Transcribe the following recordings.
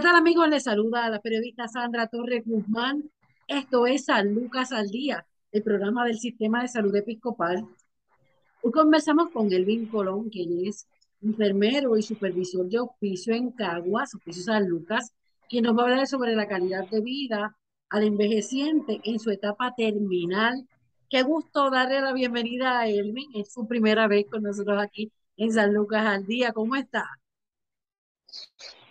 ¿Qué tal amigos? Les saluda a la periodista Sandra Torres Guzmán. Esto es San Lucas al Día, el programa del Sistema de Salud Episcopal. Hoy conversamos con Elvin Colón, quien es enfermero y supervisor de hospicio en Caguas, Hospicio San Lucas, quien nos va a hablar sobre la calidad de vida al envejeciente en su etapa terminal. Qué gusto darle la bienvenida a Elvin. Es su primera vez con nosotros aquí en San Lucas al Día. ¿Cómo está?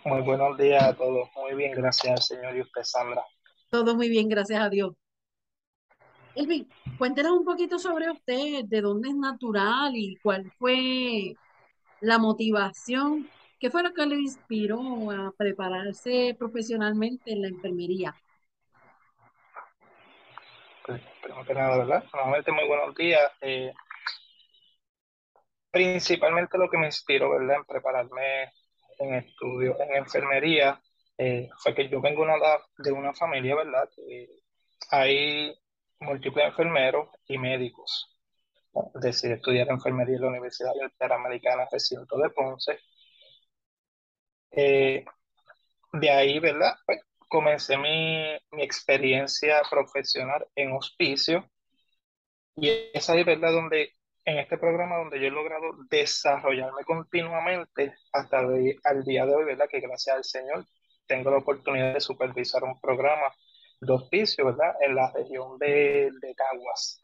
Muy buenos días a todos. Muy bien, gracias Señor y usted, Sandra. Todo muy bien, gracias a Dios. Elvin, cuéntenos un poquito sobre usted, de dónde es natural y cuál fue la motivación, qué fue lo que le inspiró a prepararse profesionalmente en la enfermería. Pues, primero que nada, ¿verdad? Nuevamente, muy buenos días. Eh, principalmente lo que me inspiró, ¿verdad? En prepararme en estudio en enfermería eh, fue que yo vengo una, de una familia, ¿verdad? Que hay múltiples enfermeros y médicos. Decidí estudiar enfermería en la Universidad Interamericana Recinto de Ponce. Eh, de ahí, ¿verdad? Pues, comencé mi, mi, experiencia profesional en hospicio y es ahí, ¿verdad? Donde en este programa donde yo he logrado desarrollarme continuamente hasta el al día de hoy, ¿verdad? Que gracias al Señor tengo la oportunidad de supervisar un programa de hospicio, ¿verdad? En la región de, de Caguas.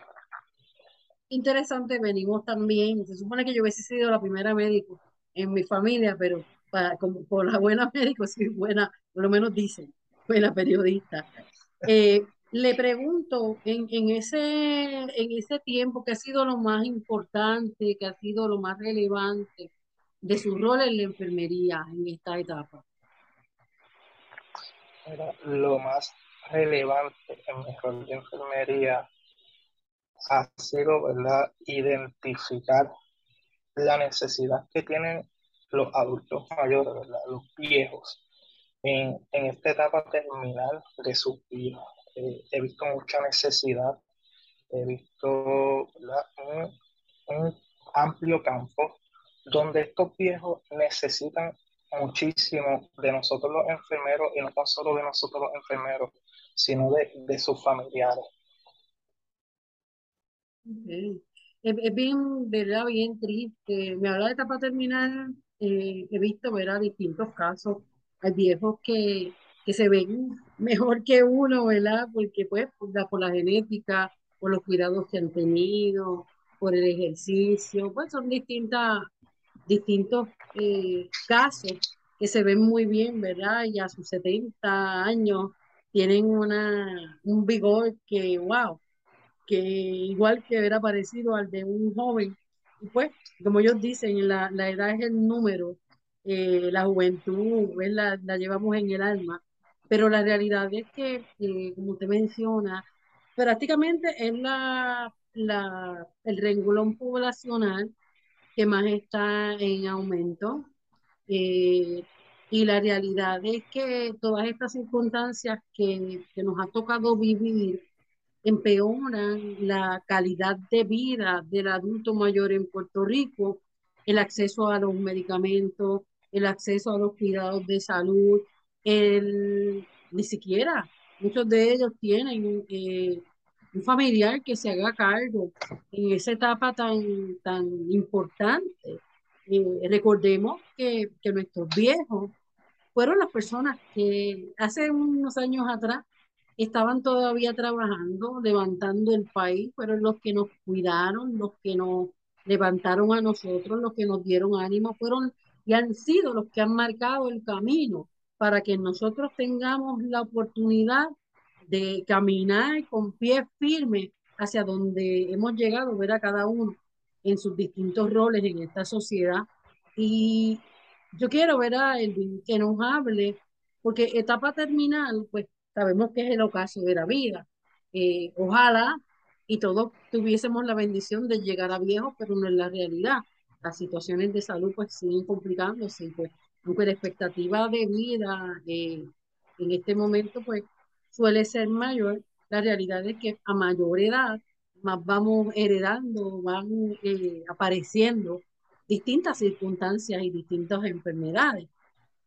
Interesante, venimos también, se supone que yo hubiese sido la primera médico en mi familia, pero para, como, por la buena médico, sí, buena, por lo menos dicen, buena periodista. Eh, le pregunto, en, en, ese, en ese tiempo, ¿qué ha sido lo más importante, qué ha sido lo más relevante de su rol en la enfermería en esta etapa? lo más relevante en mi rol de enfermería ha sido, ¿verdad?, identificar la necesidad que tienen los adultos mayores, ¿verdad? los viejos, en, en esta etapa terminal de su vida he visto mucha necesidad, he visto un, amplio campo donde estos viejos necesitan muchísimo de nosotros los enfermeros y no tan solo de nosotros los enfermeros, sino de, de sus familiares. Es, bien, ¿verdad? Bien triste. Me habla de etapa terminal, eh, he visto, ¿verdad? Distintos casos. Hay viejos que que se ven mejor que uno, ¿verdad? Porque pues por la, por la genética, por los cuidados que han tenido, por el ejercicio, pues son distintas, distintos eh, casos que se ven muy bien, ¿verdad? Y a sus 70 años tienen una, un vigor que, wow, que igual que era parecido al de un joven. Y pues, como ellos dicen, la, la edad es el número, eh, la juventud la, la llevamos en el alma pero la realidad es que, eh, como usted menciona, prácticamente es la, la, el renglón poblacional que más está en aumento. Eh, y la realidad es que todas estas circunstancias que, que, nos ha tocado vivir empeoran la calidad de vida del adulto mayor en Puerto Rico, el acceso a los medicamentos, el acceso a los cuidados de salud, el, ni siquiera muchos de ellos tienen eh, un familiar que se haga cargo en esa etapa tan, tan importante. Eh, recordemos que, que nuestros viejos fueron las personas que hace unos años atrás estaban todavía trabajando, levantando el país, fueron los que nos cuidaron, los que nos levantaron a nosotros, los que nos dieron ánimo, fueron y han sido los que han marcado el camino para que nosotros tengamos la oportunidad de caminar con pies firmes hacia donde hemos llegado, ver a cada uno en sus distintos roles en esta sociedad. Y yo quiero ver a Elvin que nos hable, porque etapa terminal, pues sabemos que es el ocaso de la vida. Eh, ojalá y todos tuviésemos la bendición de llegar a viejos, pero no es la realidad. Las situaciones de salud pues siguen complicándose, pues, aunque la expectativa de vida eh, en este momento pues suele ser mayor, la realidad es que a mayor edad más vamos heredando, van eh, apareciendo distintas circunstancias y distintas enfermedades.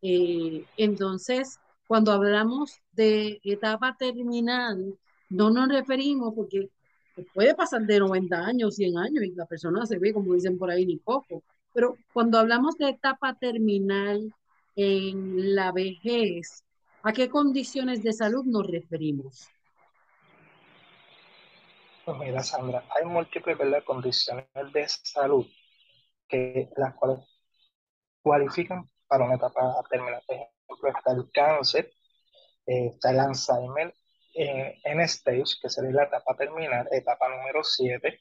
Eh, entonces, cuando hablamos de etapa terminal, no nos referimos porque puede pasar de 90 años, 100 años y la persona se ve, como dicen por ahí, ni poco. Pero cuando hablamos de etapa terminal en la vejez, ¿a qué condiciones de salud nos referimos? Pues mira, Sandra, hay múltiples condiciones de salud que las cuales cualifican para una etapa terminal. Por ejemplo, está el cáncer, eh, está el Alzheimer en stage, que sería la etapa terminal, etapa número 7.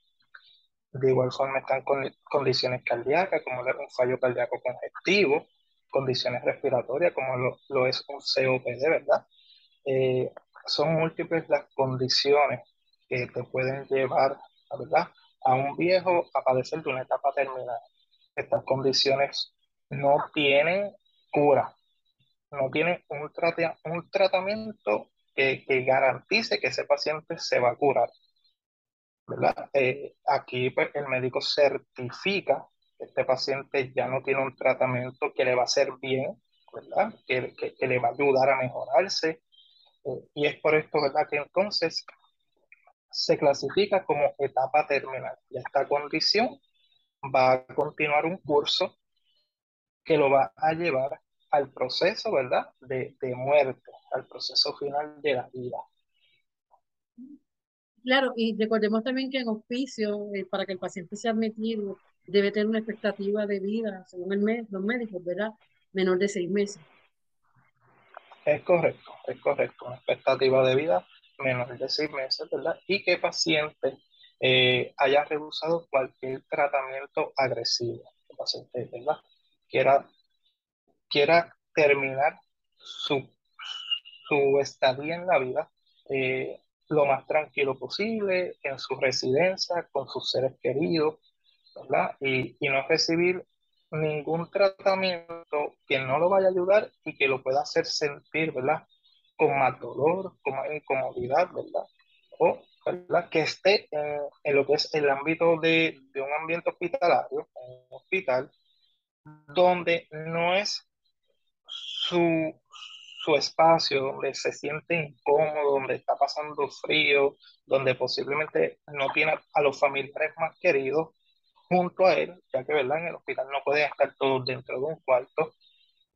De igual forma están con, condiciones cardíacas, como un fallo cardíaco congestivo, condiciones respiratorias, como lo, es un COPD, ¿verdad? Eh, son múltiples las condiciones que te pueden llevar, ¿verdad? A un viejo a padecer de una etapa terminal estas condiciones no tienen cura, no tienen un, un tratamiento que, garantice que ese paciente se va a curar. ¿Verdad? Eh, aquí pues, el médico certifica que este paciente ya no tiene un tratamiento que le va a hacer bien, ¿verdad? Que, que, le va a ayudar a mejorarse. Eh, y es por esto ¿verdad? que entonces se clasifica como etapa terminal. Y esta condición va a continuar un curso que lo va a llevar al proceso, ¿verdad? De, muerte, al proceso final de la vida. Claro, y recordemos también que en hospicio, eh, para que el paciente sea admitido, debe tener una expectativa de vida, según el los médicos, ¿verdad? Menor de seis meses. Es correcto, es correcto, una expectativa de vida menor de seis meses, ¿verdad? Y que paciente eh, haya rehusado cualquier tratamiento agresivo. ¿verdad? Quiera, quiera terminar su, su estadía en la vida eh, lo más tranquilo posible, en su residencia, con sus seres queridos, ¿verdad? Y, y no recibir ningún tratamiento que no lo vaya a ayudar y que lo pueda hacer sentir, ¿verdad? Con más dolor, con más incomodidad, ¿verdad? O que esté en, lo que es el ámbito de, de un ambiente hospitalario, un hospital, donde no es su, su espacio, donde se siente incómodo, donde está pasando frío, donde posiblemente no tiene a los familiares más queridos junto a él, ya que ¿verdad? en el hospital no pueden estar todos dentro de un cuarto,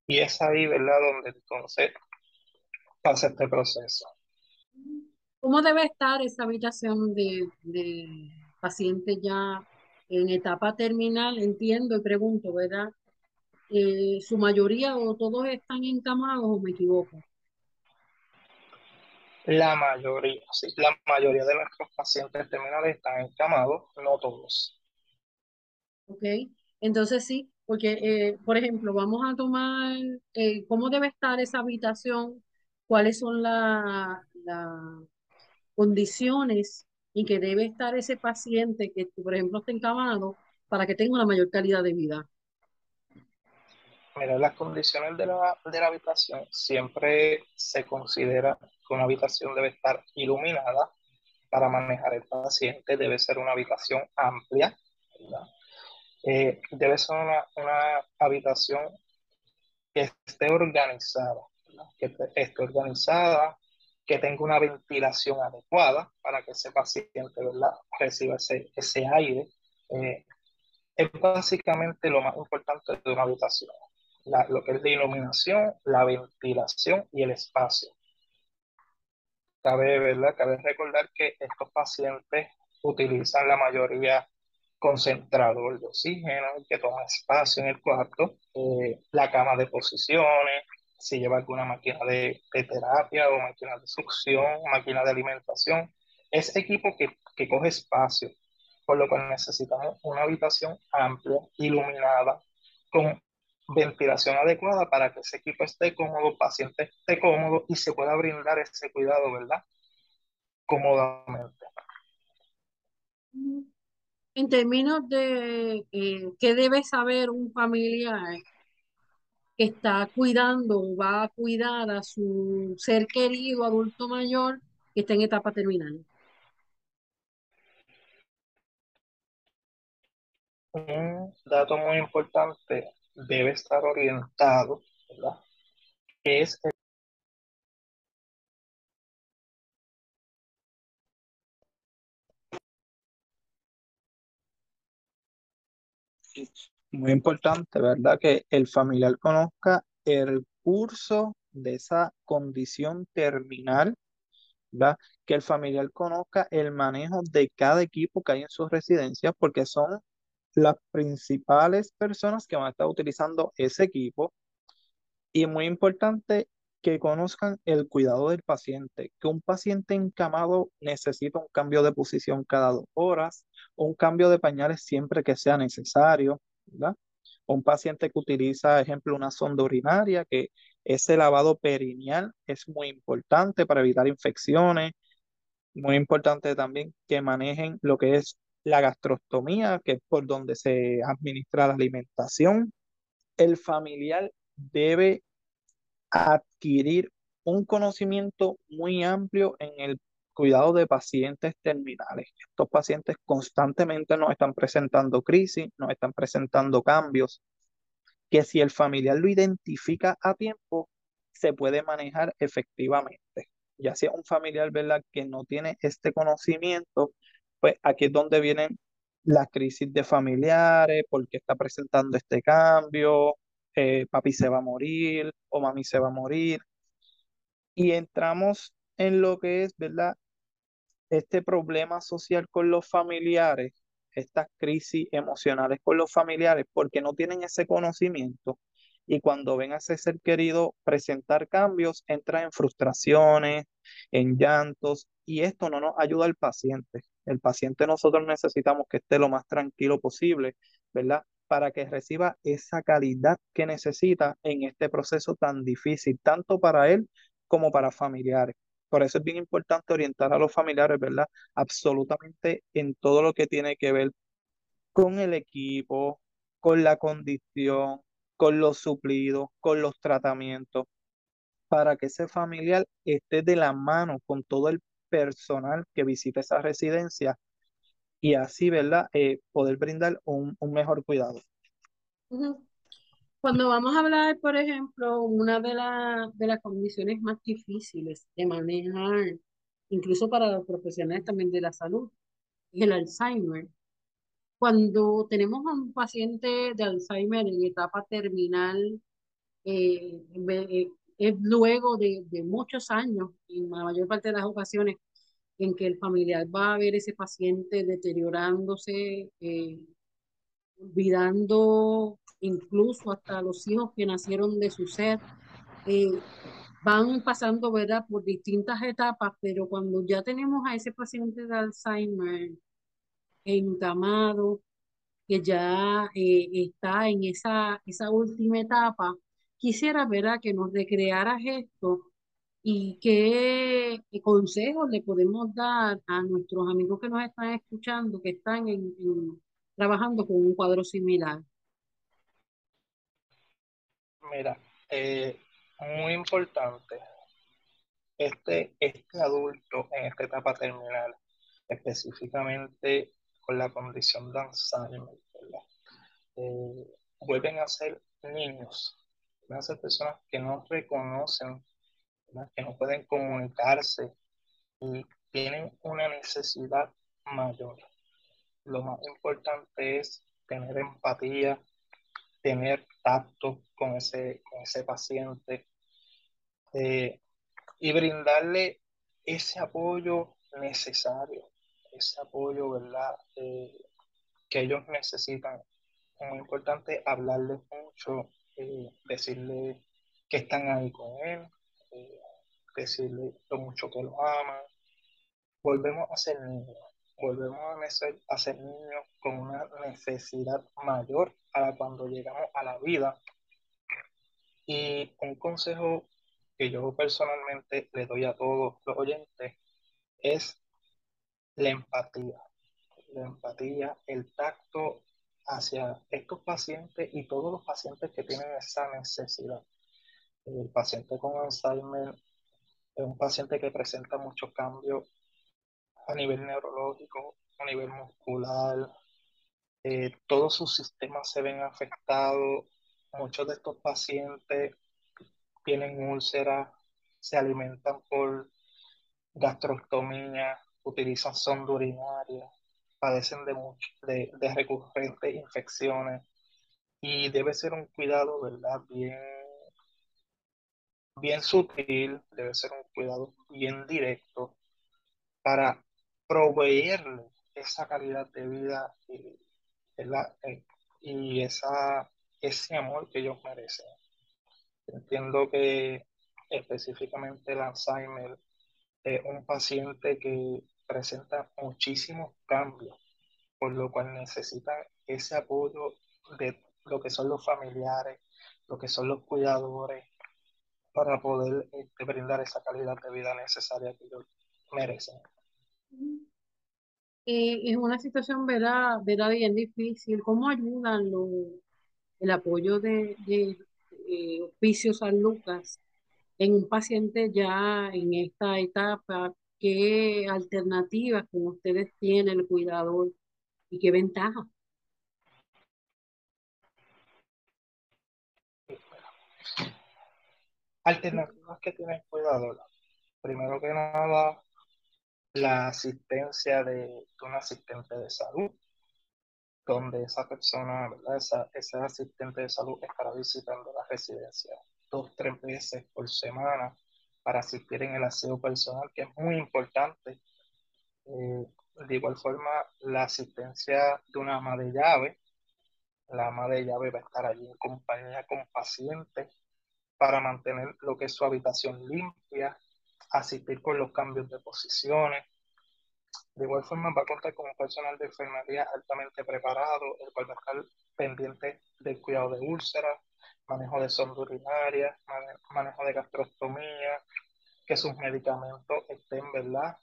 y es ahí ¿verdad? donde entonces pasa este proceso. ¿Cómo debe estar esa habitación de, de pacientes ya en etapa terminal? Entiendo y pregunto, ¿verdad? Eh, ¿Su mayoría o todos están encamados o me equivoco? La mayoría, sí, la mayoría de nuestros pacientes terminales están encamados, no todos. Ok, entonces sí, porque, eh, por ejemplo, vamos a tomar eh, cómo debe estar esa habitación, cuáles son las condiciones en que debe estar ese paciente que, por ejemplo, esté encamado para que tenga una mayor calidad de vida? Mira, las condiciones de la, de la habitación siempre se considera que una habitación debe estar iluminada para manejar el paciente, debe ser una habitación amplia, eh, debe ser una, una, habitación que esté organizada, que esté organizada, que tenga una ventilación adecuada para que ese paciente reciba ese, ese aire. Eh, es básicamente lo más importante de una habitación, lo que es la iluminación, la ventilación y el espacio. Cabe, ¿verdad? Cabe recordar que estos pacientes utilizan la mayoría concentrador de oxígeno que toma espacio en el cuarto, eh, la cama de posiciones, si lleva alguna máquina de, terapia o máquina de succión, máquina de alimentación. Es equipo que, que coge espacio, por lo cual necesitamos una habitación amplia, iluminada, con ventilación adecuada para que ese equipo esté cómodo, el paciente esté cómodo y se pueda brindar ese cuidado, ¿verdad? Cómodamente. En términos de eh, qué debe saber un familiar que está cuidando, va a cuidar a su ser querido adulto mayor que está en etapa terminal. Un dato muy importante debe estar orientado, ¿verdad? es muy importante, ¿verdad? Que el familiar conozca el curso de esa condición terminal, ¿verdad? Que el familiar conozca el manejo de cada equipo que hay en su residencia, porque son las principales personas que van a estar utilizando ese equipo. Y muy importante que conozcan el cuidado del paciente, que un paciente encamado necesita un cambio de posición cada dos horas, un cambio de pañales siempre que sea necesario. Un paciente que utiliza, ejemplo, una sonda urinaria, que ese lavado perineal es muy importante para evitar infecciones. Muy importante también que manejen lo que es la gastrostomía, que es por donde se administra la alimentación. El familiar debe adquirir un conocimiento muy amplio en el cuidado de pacientes terminales. Estos pacientes constantemente nos están presentando crisis, nos están presentando cambios, que si el familiar lo identifica a tiempo, se puede manejar efectivamente. Ya sea un familiar, ¿verdad?, que no tiene este conocimiento, pues aquí es donde vienen las crisis de familiares, porque está presentando este cambio, eh, papi se va a morir o mami se va a morir. Y entramos en lo que es, ¿verdad? Este problema social con los familiares, estas crisis emocionales con los familiares, porque no tienen ese conocimiento. Y cuando ven a ese ser querido presentar cambios, entra en frustraciones, en llantos, y esto no nos ayuda al paciente. El paciente nosotros necesitamos que esté lo más tranquilo posible, ¿verdad? para que reciba esa calidad que necesita en este proceso tan difícil, tanto para él como para familiares. Por eso es bien importante orientar a los familiares, ¿verdad? Absolutamente en todo lo que tiene que ver con el equipo, con la condición, con los suplidos, con los tratamientos, para que ese familiar esté de la mano con todo el personal que visita esa residencia y así, ¿verdad? Eh, poder brindar un, mejor cuidado. Cuando vamos a hablar, por ejemplo, una de, de las condiciones más difíciles de manejar, incluso para los profesionales también de la salud, es el Alzheimer. Cuando tenemos a un paciente de Alzheimer en etapa terminal, eh, eh, es luego de, de, muchos años, en la mayor parte de las ocasiones, en que el familiar va a ver ese paciente deteriorándose, eh, olvidando incluso hasta los hijos que nacieron de su ser. Eh, van pasando, ¿verdad?, por distintas etapas, pero cuando ya tenemos a ese paciente de Alzheimer encamado, que ya eh, está en esa, esa última etapa, quisiera, ¿verdad?, que nos recrearas esto y qué consejos le podemos dar a nuestros amigos que nos están escuchando, que están en, trabajando con un cuadro similar. Mira, eh, muy importante, este, este adulto en esta etapa terminal, específicamente la condición de Alzheimer, eh, vuelven a ser niños, vuelven a ser personas que no reconocen que no pueden comunicarse y tienen una necesidad mayor. Lo más importante es tener empatía, tener tacto con ese, con ese paciente eh, y brindarle ese apoyo necesario, ese apoyo, ¿verdad? Eh, que ellos necesitan. Es muy importante hablarles mucho, eh, decirles que están ahí con él, eh, decirle lo mucho que lo aman. Volvemos a ser niños, volvemos a ser, niños con una necesidad mayor a la cuando llegamos a la vida. Y un consejo que yo personalmente le doy a todos los oyentes es la empatía. La empatía, el tacto hacia estos pacientes y todos los pacientes que tienen esa necesidad. El paciente con Alzheimer es un paciente que presenta muchos cambios a nivel neurológico, a nivel muscular. Eh, todos sus sistemas se ven afectados. Muchos de estos pacientes tienen úlceras, se alimentan por gastrostomía, utilizan sonda urinaria, padecen de, mucho, de, recurrentes infecciones y debe ser un cuidado, ¿verdad? Bien, bien sutil, debe ser un cuidado bien directo para proveerle esa calidad de vida y, eh, y esa, ese amor que ellos merecen. Entiendo que específicamente el Alzheimer es un paciente que presenta muchísimos cambios, por lo cual necesita ese apoyo de lo que son los familiares, lo que son los cuidadores, para poder este, brindar esa calidad de vida necesaria que ellos merecen. Eh, es una situación, ¿verdad? ¿verdad? bien difícil. ¿Cómo ayudan el apoyo de, de eh, San Lucas en un paciente ya en esta etapa qué alternativas con ustedes tienen el cuidador y qué ventajas. Alternativas que tiene el cuidador. Primero que nada, la asistencia de, un asistente de salud, donde esa persona. Esa, ese asistente de salud estará visitando la residencia dos, tres veces por semana para asistir en el aseo personal, que es muy importante. Eh, de igual forma, la asistencia de una ama de llave. La ama de llave va a estar allí en compañía con pacientes para mantener lo que es su habitación limpia, asistir con los cambios de posiciones. De igual forma, va a contar con un personal de enfermería altamente preparado, el cual va a estar pendiente del cuidado de úlceras, manejo de sonda urinaria, manejo de gastrostomía, que sus medicamentos estén, ¿verdad?,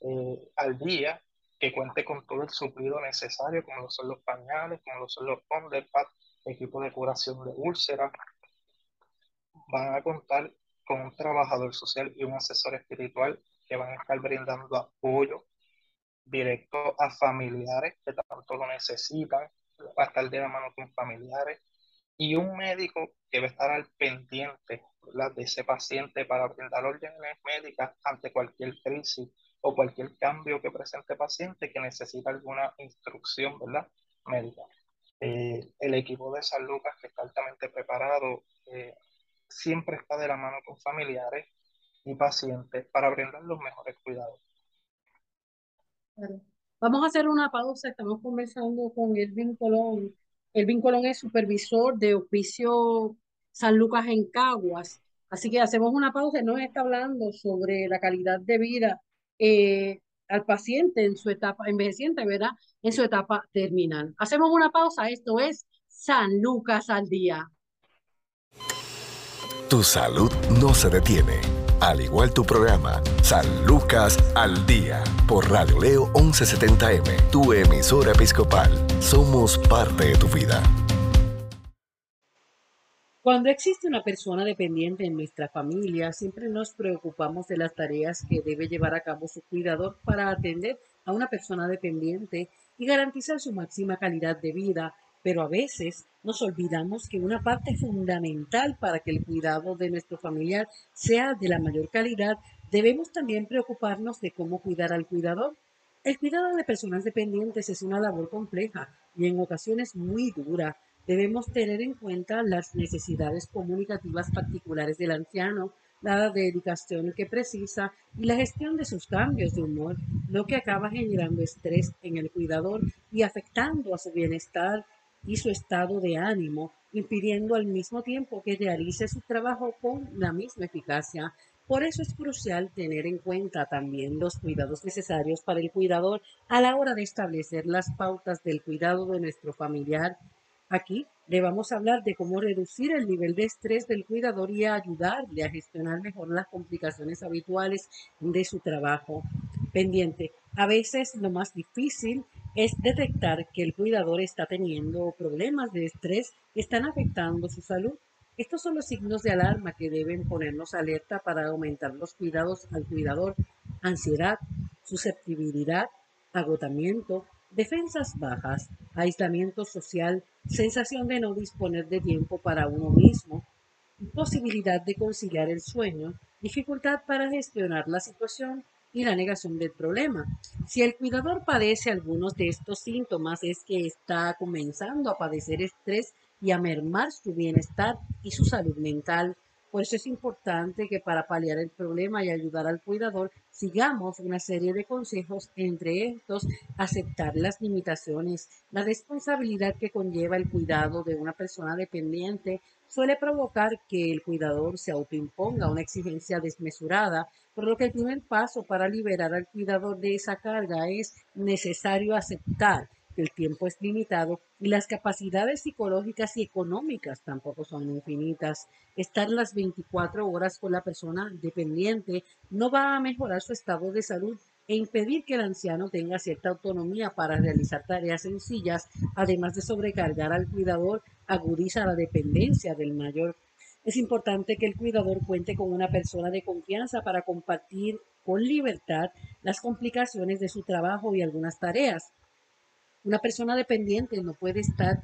eh, al día, que cuente con todo el suplido necesario, como lo son los pañales, como lo son los underpads, equipo de curación de úlceras. Van a contar con un trabajador social y un asesor espiritual que van a estar brindando apoyo directo a familiares que tanto lo necesitan, va a estar de la mano con familiares, y un médico a estar al pendiente de ese paciente para brindar órdenes médicas ante cualquier crisis o cualquier cambio que presente el paciente que necesita alguna instrucción ¿verdad? médica. Eh, el equipo de San Lucas, que está altamente preparado, eh, siempre está de la mano con familiares y pacientes para brindar los mejores cuidados. Vamos a hacer una pausa. Estamos conversando con Edwin Colón, Elvin Colón es supervisor de oficio San Lucas en Caguas. Así que hacemos una pausa. Nos está hablando sobre la calidad de vida eh, al paciente en su etapa envejeciente, ¿verdad? En su etapa terminal. Hacemos una pausa. Esto es San Lucas al día. Tu salud no se detiene al igual tu programa, San Lucas al Día, por Radio Leo 1170M, tu emisora episcopal. Somos parte de tu vida. Cuando existe una persona dependiente en nuestra familia, siempre nos preocupamos de las tareas que debe llevar a cabo su cuidador para atender a una persona dependiente y garantizar su máxima calidad de vida pero a veces nos olvidamos que una parte fundamental para que el cuidado de nuestro familiar sea de la mayor calidad, debemos también preocuparnos de cómo cuidar al cuidador. El cuidado de personas dependientes es una labor compleja y en ocasiones muy dura. Debemos tener en cuenta las necesidades comunicativas particulares del anciano, la dedicación que precisa y la gestión de sus cambios de humor, lo que acaba generando estrés en el cuidador y afectando a su bienestar y su estado de ánimo, impidiendo al mismo tiempo que realice su trabajo con la misma eficacia. Por eso es crucial tener en cuenta también los cuidados necesarios para el cuidador a la hora de establecer las pautas del cuidado de nuestro familiar. Aquí le vamos a hablar de cómo reducir el nivel de estrés del cuidador y ayudarle a gestionar mejor las complicaciones habituales de su trabajo. Pendiente, a veces lo más difícil es detectar que el cuidador está teniendo problemas de estrés están afectando su salud. Estos son los signos de alarma que deben ponernos alerta para aumentar los cuidados al cuidador. Ansiedad, susceptibilidad, agotamiento, defensas bajas, aislamiento social, sensación de no disponer de tiempo para uno mismo, posibilidad de conciliar el sueño, dificultad para gestionar la situación y la negación del problema. Si el cuidador padece algunos de estos síntomas es que está comenzando a padecer estrés y a mermar su bienestar y su salud mental. Por eso es importante que para paliar el problema y ayudar al cuidador sigamos una serie de consejos, entre estos aceptar las limitaciones. La responsabilidad que conlleva el cuidado de una persona dependiente suele provocar que el cuidador se autoimponga una exigencia desmesurada, por lo que el primer paso para liberar al cuidador de esa carga es necesario aceptar el tiempo es limitado y las capacidades psicológicas y económicas tampoco son infinitas. Estar las 24 horas con la persona dependiente no va a mejorar su estado de salud e impedir que el anciano tenga cierta autonomía para realizar tareas sencillas, además de sobrecargar al cuidador, agudiza la dependencia del mayor. Es importante que el cuidador cuente con una persona de confianza para compartir con libertad las complicaciones de su trabajo y algunas tareas. Una persona dependiente no puede estar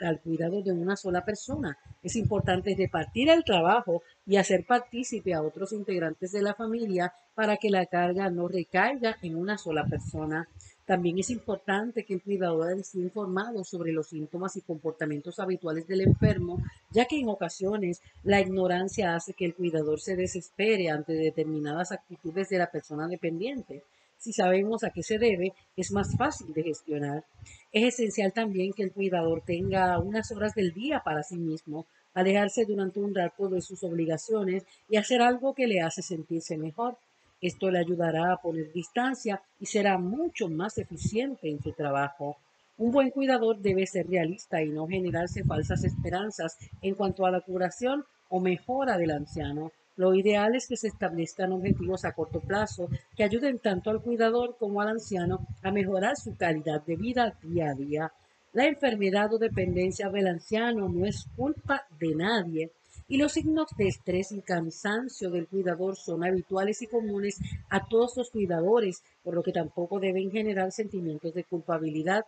al cuidado de una sola persona. Es importante repartir el trabajo y hacer partícipe a otros integrantes de la familia para que la carga no recaiga en una sola persona. También es importante que el cuidador esté informado sobre los síntomas y comportamientos habituales del enfermo, ya que en ocasiones la ignorancia hace que el cuidador se desespere ante determinadas actitudes de la persona dependiente. Si sabemos a qué se debe, es más fácil de gestionar. Es esencial también que el cuidador tenga unas horas del día para sí mismo, alejarse durante un rato de sus obligaciones y hacer algo que le hace sentirse mejor. Esto le ayudará a poner distancia y será mucho más eficiente en su trabajo. Un buen cuidador debe ser realista y no generarse falsas esperanzas en cuanto a la curación o mejora del anciano. Lo ideal es que se establezcan objetivos a corto plazo que ayuden tanto al cuidador como al anciano a mejorar su calidad de vida día a día. La enfermedad o dependencia del anciano no es culpa de nadie y los signos de estrés y cansancio del cuidador son habituales y comunes a todos los cuidadores, por lo que tampoco deben generar sentimientos de culpabilidad.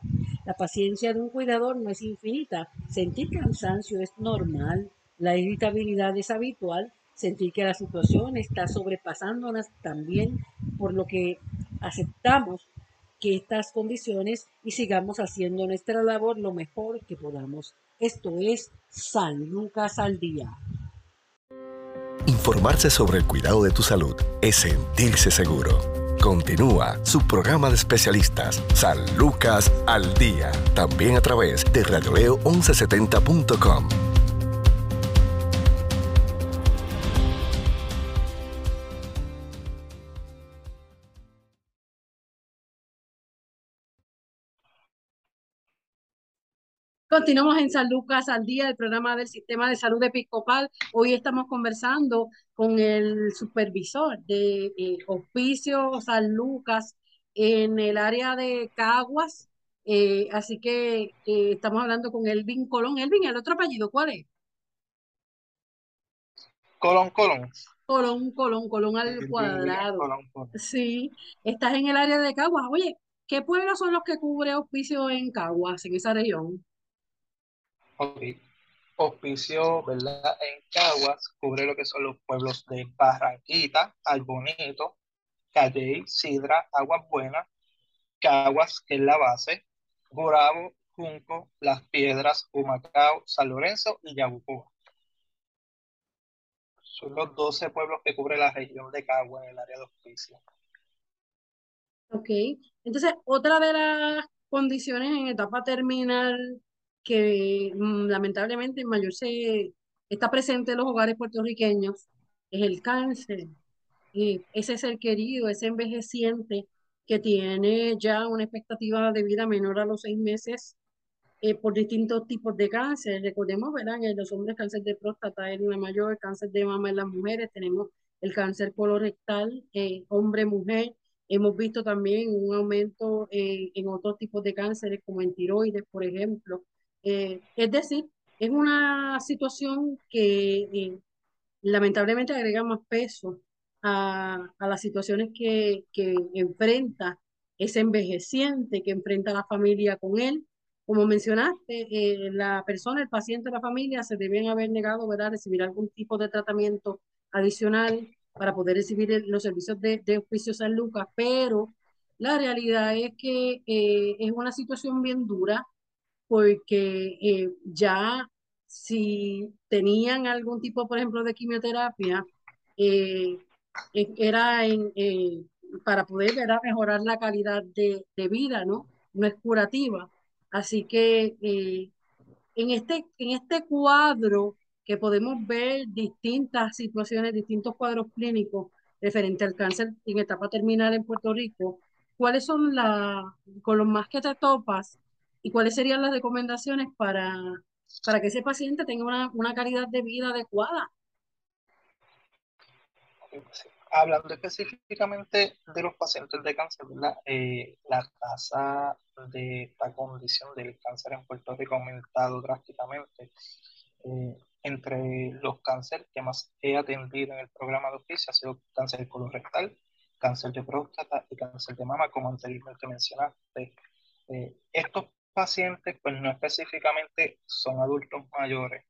La paciencia de un cuidador no es infinita, sentir cansancio es normal, la irritabilidad es habitual sentir que la situación está sobrepasándonos también, por lo que aceptamos que estas condiciones y sigamos haciendo nuestra labor lo mejor que podamos. Esto es San Lucas al Día. Informarse sobre el cuidado de tu salud es sentirse seguro. Continúa su programa de especialistas, San Lucas al Día, también a través de radioleo1170.com. Continuamos en San Lucas al día, el programa del Sistema de Salud Episcopal. Hoy estamos conversando con el supervisor de eh, Hospicio San Lucas en el área de Caguas. Eh, así que eh, estamos hablando con Elvin Colón. Elvin, ¿el otro apellido cuál es? Colón, Colón. Colón, Colón, Colón al cuadrado. Sí, estás en el área de Caguas. Oye, ¿qué pueblos son los que cubre Hospicio en Caguas, en esa región? Hospicio, ¿verdad? En Caguas cubre lo que son los pueblos de Barranquita, Albonito, Calle, Sidra, Aguas Buenas, Caguas, que es la base, Gurabo, Junco, Las Piedras, Humacao, San Lorenzo y Yabucoa. Son los 12 pueblos que cubre la región de Caguas en el área de hospicio. Ok, entonces otra de las condiciones en etapa terminal que mm, lamentablemente en mayor se está presente en los hogares puertorriqueños es el cáncer. Y ese ser querido, ese envejeciente que tiene ya una expectativa de vida menor a los seis meses eh, por distintos tipos de cáncer. Recordemos, ¿verdad? En los hombres cáncer de próstata es la mayor, cáncer de mama en las mujeres, tenemos el cáncer colorectal, eh, hombre-mujer. Hemos visto también un aumento eh, en otros tipos de cánceres, como en tiroides, por ejemplo. Es decir, es una situación que lamentablemente agrega más peso a, a las situaciones que, que enfrenta ese envejeciente, que enfrenta la familia con él como mencionaste, eh, la persona, el paciente, la familia se deben haber negado ¿verdad? recibir algún tipo de tratamiento adicional para poder recibir los servicios de, de Hospicio San Lucas, pero la realidad es que eh, es una situación bien dura porque eh, ya si tenían algún tipo, por ejemplo, de quimioterapia, era en, para poder mejorar la calidad de, de vida, ¿no? No es curativa Así que eh, en, este, en este cuadro que podemos ver distintas situaciones, distintos cuadros clínicos referente al cáncer en etapa terminal en Puerto Rico, ¿cuáles son las, con los más que te topas y cuáles serían las recomendaciones para, para que ese paciente tenga una, una calidad de vida adecuada? hablando específicamente de los pacientes de cáncer, eh, la tasa de la condición del cáncer en Puerto Rico ha aumentado drásticamente. Eh, entre los cánceres que más he atendido en el programa de oficio ha sido cáncer colorectal, cáncer de próstata y cáncer de mama, como anteriormente mencionaste. Eh, estos pacientes, pues no específicamente son adultos mayores.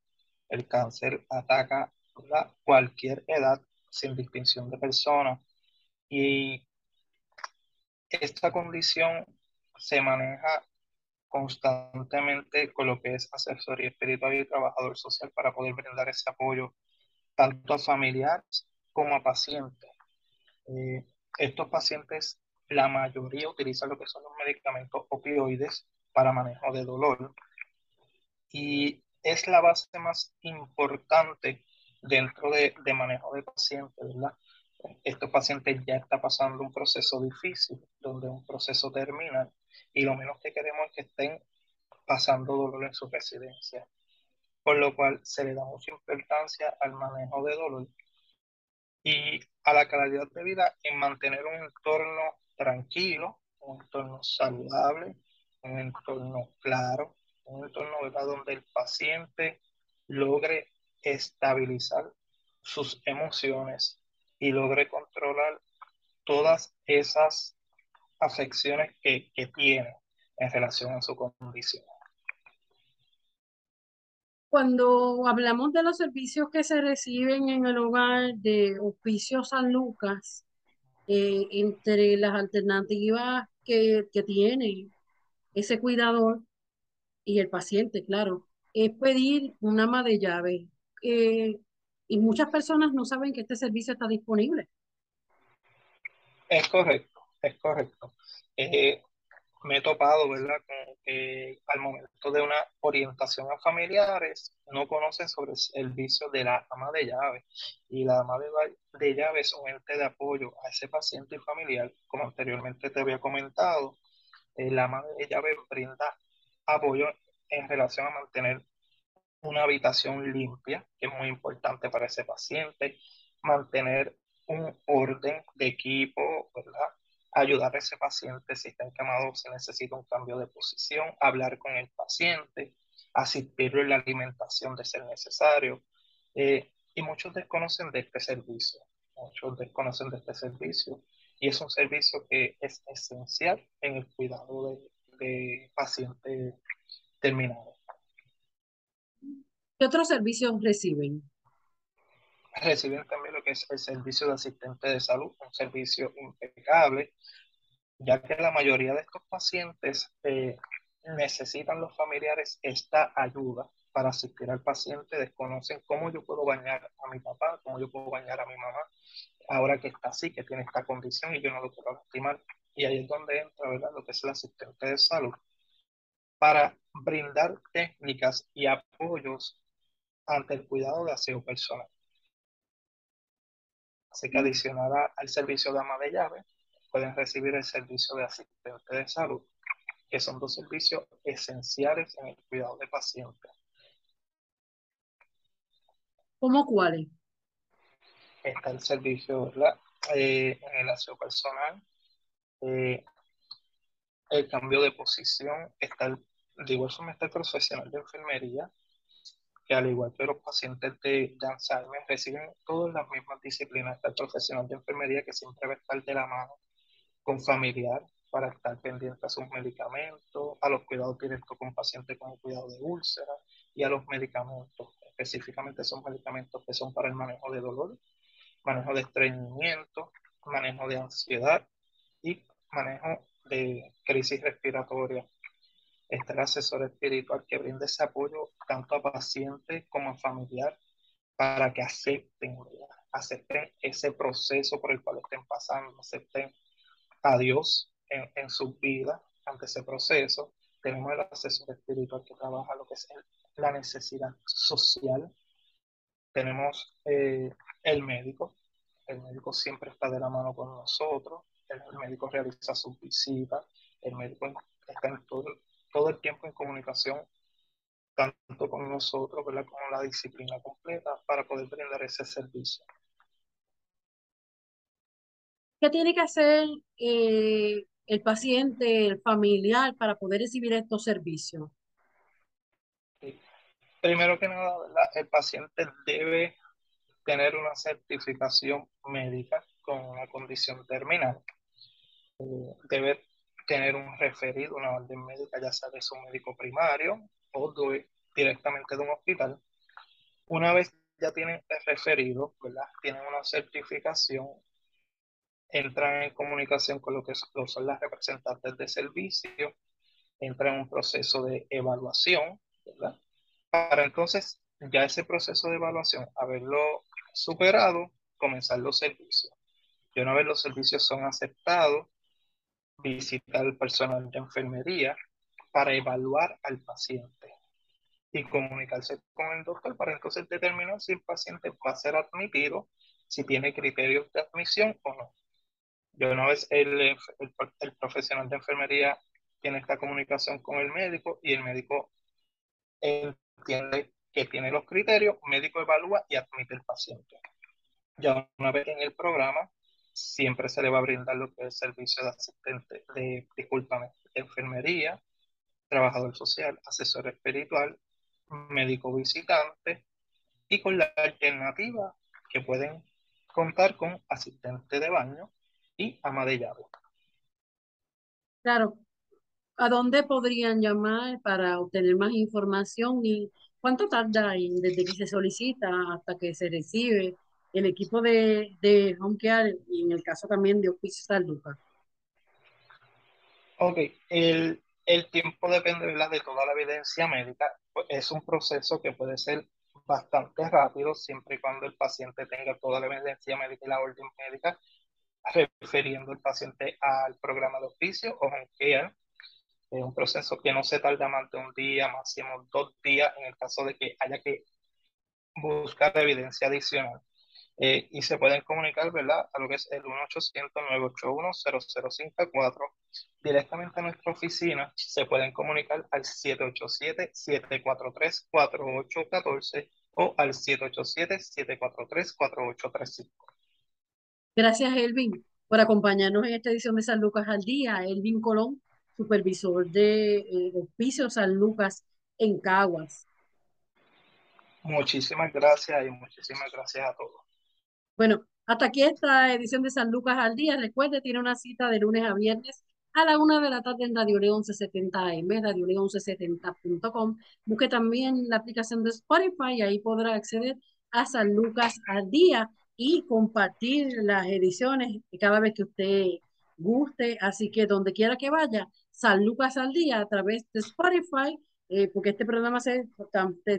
El cáncer ataca a cualquier edad sin distinción de personas. Y esta condición se maneja constantemente con lo que es asesoría espiritual y trabajador social para poder brindar ese apoyo tanto a familiares como a pacientes. Eh, estos pacientes, la mayoría utilizan lo que son los medicamentos opioides para manejo de dolor y es la base más importante dentro de, de manejo de pacientes, ¿verdad? Estos pacientes ya están pasando un proceso difícil, donde un proceso termina y lo menos que queremos es que estén pasando dolor en su residencia. Por lo cual se le da mucha importancia al manejo de dolor y a la calidad de vida en mantener un entorno tranquilo, un entorno saludable, un entorno claro, un entorno donde el paciente logre estabilizar sus emociones y logre controlar todas esas afecciones que, que tiene en relación a su condición. Cuando hablamos de los servicios que se reciben en el hogar de Hospicio San Lucas, eh, entre las alternativas que, que tiene ese cuidador y el paciente, claro, es pedir una ama de llave eh, y muchas personas no saben que este servicio está disponible. Es correcto, es correcto. Eh, me he topado, ¿verdad?, al momento de una orientación a familiares no conocen sobre el servicio de la ama de llave. Y la ama de, de llave es un ente de apoyo a ese paciente y familiar, como anteriormente te había comentado. Eh, la ama de llave brinda apoyo en relación a mantener una habitación limpia, que es muy importante para ese paciente, mantener un orden de equipo, ¿verdad? Ayudar a ese paciente si está encamado, si necesita un cambio de posición, hablar con el paciente, asistirlo en la alimentación de ser necesario. Eh, y muchos desconocen de este servicio, muchos desconocen de este servicio y es un servicio que es esencial en el cuidado de, de pacientes terminados. ¿Qué otros servicios reciben? Reciben también lo que es el servicio de asistente de salud, un servicio impecable, ya que la mayoría de estos pacientes eh, necesitan los familiares esta ayuda para asistir al paciente, desconocen cómo yo puedo bañar a mi papá, cómo yo puedo bañar a mi mamá, ahora que está así, que tiene esta condición y yo no lo quiero lastimar. Y ahí es donde entra, ¿verdad? Lo que es el asistente de salud, para brindar técnicas y apoyos ante el cuidado de aseo personal. Así que adicional al servicio de ama de llave, pueden recibir el servicio de asistente de salud, que son dos servicios esenciales en el cuidado de pacientes. ¿Cómo cuáles? Está el servicio ¿verdad? Eh, el aseo personal, eh, el cambio de posición, está el, de igual está el profesional de enfermería, que al igual que los pacientes de, Alzheimer reciben todas las mismas disciplinas. Está el profesional de enfermería que siempre va a estar de la mano con familiar para estar pendiente a sus medicamentos, a los cuidados directos con pacientes con cuidado de úlcera y a los medicamentos. Específicamente son medicamentos que son para el manejo de dolor, manejo de estreñimiento, manejo de ansiedad y manejo de crisis respiratoria está el asesor espiritual que brinda ese apoyo tanto a pacientes como a familiar para que acepten, acepten ese proceso por el cual estén pasando, acepten a Dios en, en su vida ante ese proceso. Tenemos el asesor espiritual que trabaja lo que es la necesidad social. Tenemos eh, el médico. El médico siempre está de la mano con nosotros. El, médico realiza sus visitas. El médico está en todo, todo el tiempo en comunicación, tanto con nosotros como la disciplina completa, para poder brindar ese servicio. ¿Qué tiene que hacer eh, el paciente, el familiar, para poder recibir estos servicios? Primero que nada, el paciente debe tener una certificación médica con una condición terminal. Eh, debe tener un referido, una orden médica, ya sea de su médico primario o directamente de un hospital. Una vez ya tienen el referido, ¿verdad? Tienen una certificación, entran en comunicación con lo que son las representantes de servicio, entran en un proceso de evaluación, ¿verdad? Para entonces, ya ese proceso de evaluación, haberlo superado, comenzar los servicios. Y una vez los servicios son aceptados, visitar al personal de enfermería para evaluar al paciente y comunicarse con el doctor para entonces determinar si el paciente va a ser admitido, si tiene criterios de admisión o no. Yo una vez el, el, el profesional de enfermería tiene esta comunicación con el médico y el médico entiende que tiene los criterios, médico evalúa y admite el paciente. Ya una vez en el programa, siempre se le va a brindar lo que es servicio de asistente, de, discúlpame, enfermería, trabajador social, asesor espiritual, médico visitante y con la alternativa que pueden contar con asistente de baño y ama de llave. Claro. ¿A dónde podrían llamar para obtener más información y cuánto tarda desde que se solicita hasta que se recibe el equipo de, de Home Care y en el caso también de Hospicio San Lucas? Ok, el, el tiempo depende de toda la evidencia médica. Pues, es un proceso que puede ser bastante rápido siempre y cuando el paciente tenga toda la evidencia médica y la orden médica, refiriendo el paciente al programa de oficio o Home Care. Es un proceso que no se tarda más de un día, máximo dos días, en el caso de que haya que buscar evidencia adicional. Eh, y se pueden comunicar, ¿verdad? A lo que es el 1-800-981-0054. Directamente a nuestra oficina se pueden comunicar al 787-743-4814 o al 787-743-4835. Gracias, Elvin, por acompañarnos en esta edición de San Lucas al Día. Elvin Colón, supervisor de eh, Hospicio San Lucas en Caguas. Muchísimas gracias y muchísimas gracias a todos. Bueno, hasta aquí esta edición de San Lucas al Día. Recuerde, tiene una cita de lunes a viernes a la una de la tarde en Radio León 1170 AM, Radio León 1170.com. Busque también la aplicación de Spotify y ahí podrá acceder a San Lucas al Día y compartir las ediciones cada vez que usted guste. Así que donde quiera que vaya, San Lucas al Día a través de Spotify, eh, porque este programa se,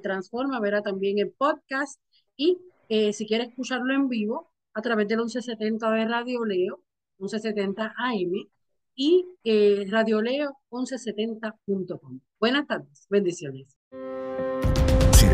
transforma, verá también en podcast y eh, si quieres escucharlo en vivo, a través del 1170 de Radio Leo, 1170 AM, y eh, radioleo1170.com. Buenas tardes, bendiciones.